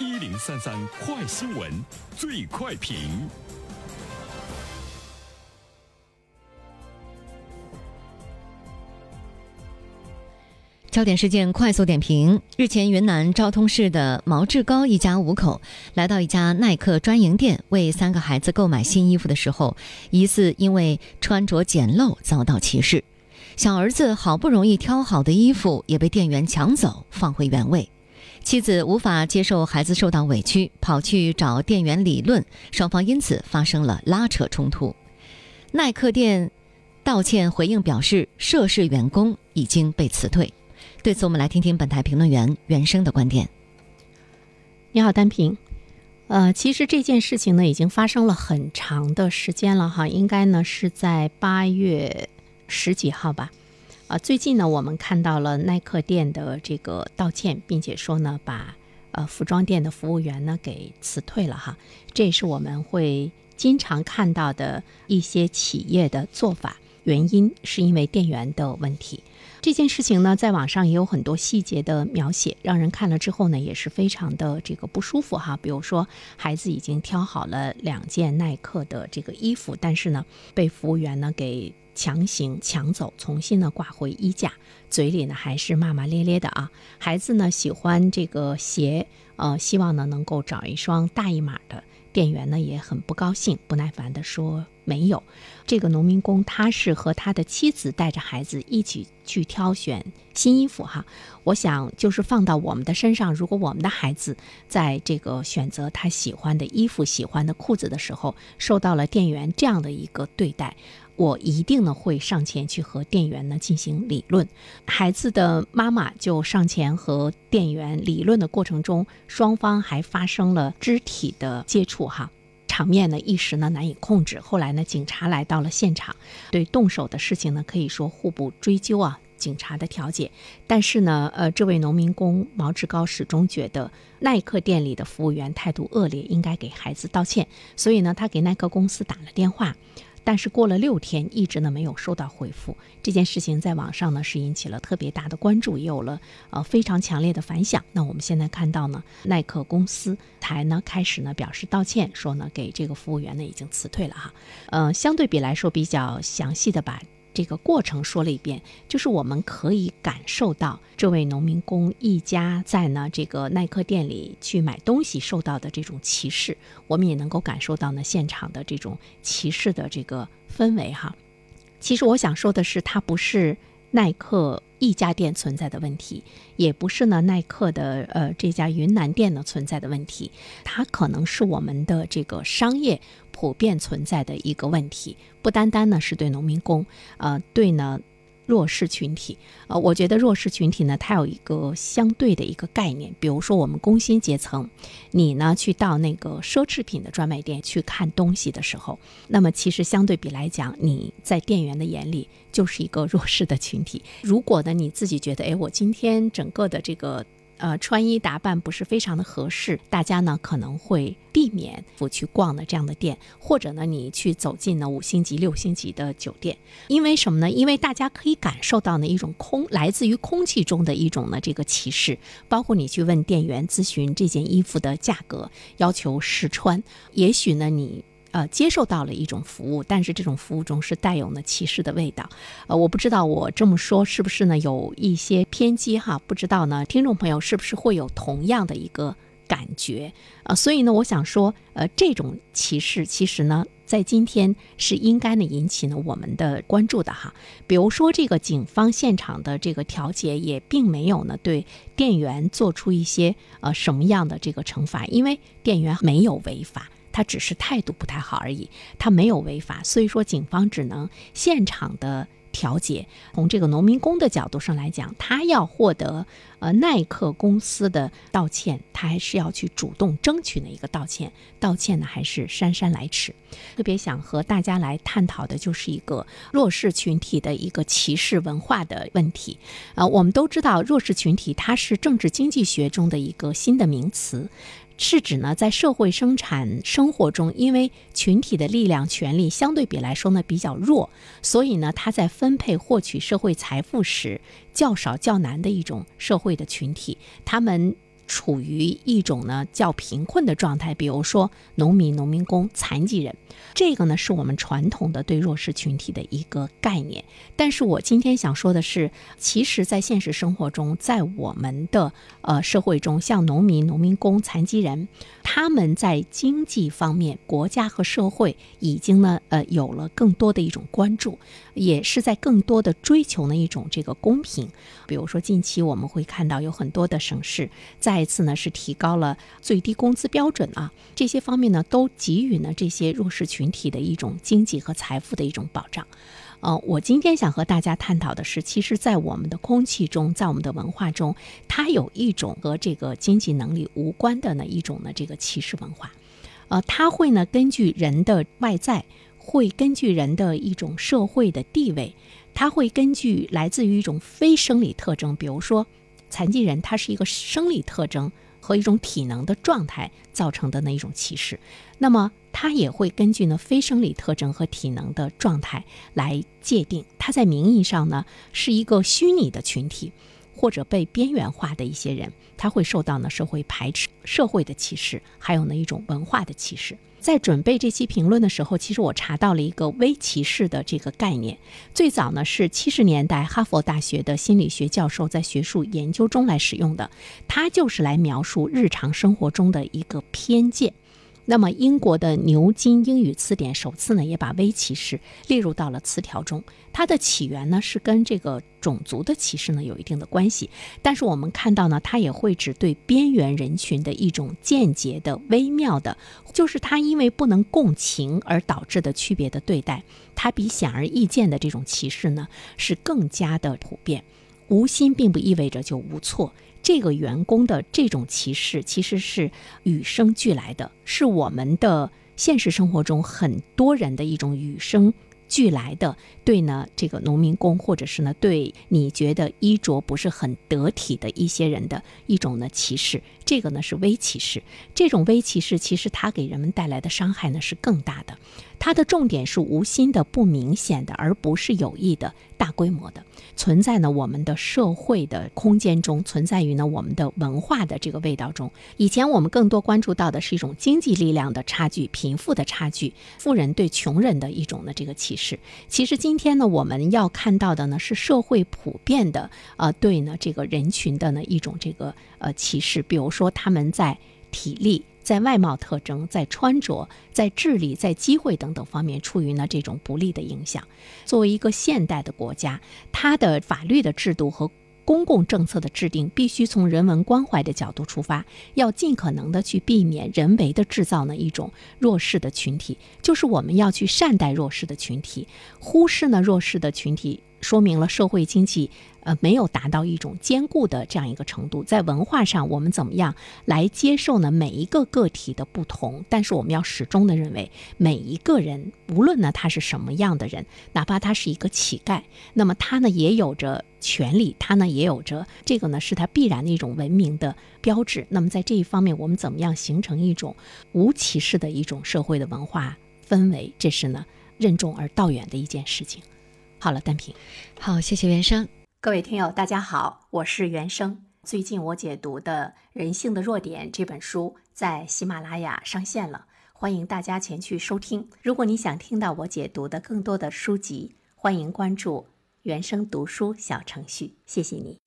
一零三三快新闻，最快评。焦点事件快速点评：日前，云南昭通市的毛志高一家五口来到一家耐克专营店为三个孩子购买新衣服的时候，疑似因为穿着简陋遭到歧视。小儿子好不容易挑好的衣服也被店员抢走，放回原位。妻子无法接受孩子受到委屈，跑去找店员理论，双方因此发生了拉扯冲突。耐克店道歉回应表示，涉事员工已经被辞退。对此，我们来听听本台评论员袁生的观点。你好，丹平。呃，其实这件事情呢，已经发生了很长的时间了哈，应该呢是在八月十几号吧。啊，最近呢，我们看到了耐克店的这个道歉，并且说呢，把呃服装店的服务员呢给辞退了哈。这也是我们会经常看到的一些企业的做法，原因是因为店员的问题。这件事情呢，在网上也有很多细节的描写，让人看了之后呢，也是非常的这个不舒服哈。比如说，孩子已经挑好了两件耐克的这个衣服，但是呢，被服务员呢给强行抢走，重新呢挂回衣架，嘴里呢还是骂骂咧咧的啊。孩子呢喜欢这个鞋，呃，希望呢能够找一双大一码的。店员呢也很不高兴，不耐烦地说：“没有，这个农民工他是和他的妻子带着孩子一起去挑选新衣服哈。我想就是放到我们的身上，如果我们的孩子在这个选择他喜欢的衣服、喜欢的裤子的时候，受到了店员这样的一个对待。”我一定呢会上前去和店员呢进行理论，孩子的妈妈就上前和店员理论的过程中，双方还发生了肢体的接触哈，场面呢一时呢难以控制。后来呢警察来到了现场，对动手的事情呢可以说互不追究啊，警察的调解。但是呢，呃，这位农民工毛志高始终觉得耐克店里的服务员态度恶劣，应该给孩子道歉，所以呢他给耐克公司打了电话。但是过了六天，一直呢没有收到回复。这件事情在网上呢是引起了特别大的关注，也有了呃非常强烈的反响。那我们现在看到呢，耐克公司才呢开始呢表示道歉，说呢给这个服务员呢已经辞退了哈。呃，相对比来说比较详细的把。这个过程说了一遍，就是我们可以感受到这位农民工一家在呢这个耐克店里去买东西受到的这种歧视，我们也能够感受到呢现场的这种歧视的这个氛围哈。其实我想说的是，他不是耐克一家店存在的问题，也不是呢耐克的呃这家云南店呢存在的问题，它可能是我们的这个商业。普遍存在的一个问题，不单单呢是对农民工，呃，对呢弱势群体，呃，我觉得弱势群体呢，它有一个相对的一个概念，比如说我们工薪阶层，你呢去到那个奢侈品的专卖店去看东西的时候，那么其实相对比来讲，你在店员的眼里就是一个弱势的群体。如果呢你自己觉得，哎，我今天整个的这个。呃，穿衣打扮不是非常的合适，大家呢可能会避免不去逛的这样的店，或者呢你去走进呢五星级、六星级的酒店，因为什么呢？因为大家可以感受到呢一种空来自于空气中的一种呢这个歧视，包括你去问店员咨询这件衣服的价格，要求试穿，也许呢你。呃，接受到了一种服务，但是这种服务中是带有呢歧视的味道。呃，我不知道我这么说是不是呢有一些偏激哈？不知道呢，听众朋友是不是会有同样的一个感觉？呃，所以呢，我想说，呃，这种歧视其实呢，在今天是应该呢引起呢我们的关注的哈。比如说，这个警方现场的这个调解也并没有呢对店员做出一些呃什么样的这个惩罚，因为店员没有违法。他只是态度不太好而已，他没有违法，所以说警方只能现场的调解。从这个农民工的角度上来讲，他要获得呃耐克公司的道歉，他还是要去主动争取的一个道歉。道歉呢，还是姗姗来迟。特别想和大家来探讨的就是一个弱势群体的一个歧视文化的问题。呃，我们都知道弱势群体它是政治经济学中的一个新的名词。是指呢，在社会生产生活中，因为群体的力量、权力相对比来说呢比较弱，所以呢，他在分配获取社会财富时较少、较难的一种社会的群体。他们。处于一种呢较贫困的状态，比如说农民、农民工、残疾人，这个呢是我们传统的对弱势群体的一个概念。但是我今天想说的是，其实，在现实生活中，在我们的呃社会中，像农民、农民工、残疾人，他们在经济方面，国家和社会已经呢呃有了更多的一种关注，也是在更多的追求呢一种这个公平。比如说，近期我们会看到有很多的省市在再次呢是提高了最低工资标准啊，这些方面呢都给予呢这些弱势群体的一种经济和财富的一种保障。呃，我今天想和大家探讨的是，其实，在我们的空气中，在我们的文化中，它有一种和这个经济能力无关的呢一种呢这个歧视文化。呃，它会呢根据人的外在，会根据人的一种社会的地位，它会根据来自于一种非生理特征，比如说残疾人，他是一个生理特征和一种体能的状态造成的那一种歧视。那么。他也会根据呢非生理特征和体能的状态来界定，他在名义上呢是一个虚拟的群体，或者被边缘化的一些人，他会受到呢社会排斥、社会的歧视，还有呢一种文化的歧视。在准备这期评论的时候，其实我查到了一个微歧视的这个概念，最早呢是七十年代哈佛大学的心理学教授在学术研究中来使用的，它就是来描述日常生活中的一个偏见。那么，英国的牛津英语词典首次呢也把微歧视列入到了词条中。它的起源呢是跟这个种族的歧视呢有一定的关系，但是我们看到呢，它也会指对边缘人群的一种间接的、微妙的，就是它因为不能共情而导致的区别的对待。它比显而易见的这种歧视呢是更加的普遍。无心并不意味着就无错。这个员工的这种歧视其实是与生俱来的，是我们的现实生活中很多人的一种与生俱来的对呢这个农民工，或者是呢对你觉得衣着不是很得体的一些人的一种呢歧视。这个呢是微歧视。这种微歧视其实它给人们带来的伤害呢是更大的。它的重点是无心的、不明显的，而不是有意的、大规模的存在呢。我们的社会的空间中，存在于呢我们的文化的这个味道中。以前我们更多关注到的是一种经济力量的差距、贫富的差距、富人对穷人的一种的这个歧视。其实今天呢，我们要看到的呢是社会普遍的呃对呢这个人群的呢一种这个呃歧视。比如说他们在体力。在外貌特征、在穿着、在智力、在机会等等方面，处于呢这种不利的影响。作为一个现代的国家，它的法律的制度和公共政策的制定，必须从人文关怀的角度出发，要尽可能的去避免人为的制造呢一种弱势的群体，就是我们要去善待弱势的群体，忽视呢弱势的群体。说明了社会经济，呃，没有达到一种坚固的这样一个程度。在文化上，我们怎么样来接受呢？每一个个体的不同，但是我们要始终的认为，每一个人，无论呢他是什么样的人，哪怕他是一个乞丐，那么他呢也有着权利，他呢也有着这个呢是他必然的一种文明的标志。那么在这一方面，我们怎么样形成一种无歧视的一种社会的文化氛围？这是呢任重而道远的一件事情。好了，单品，好，谢谢原生。各位听友，大家好，我是原生。最近我解读的《人性的弱点》这本书在喜马拉雅上线了，欢迎大家前去收听。如果你想听到我解读的更多的书籍，欢迎关注原生读书小程序。谢谢你。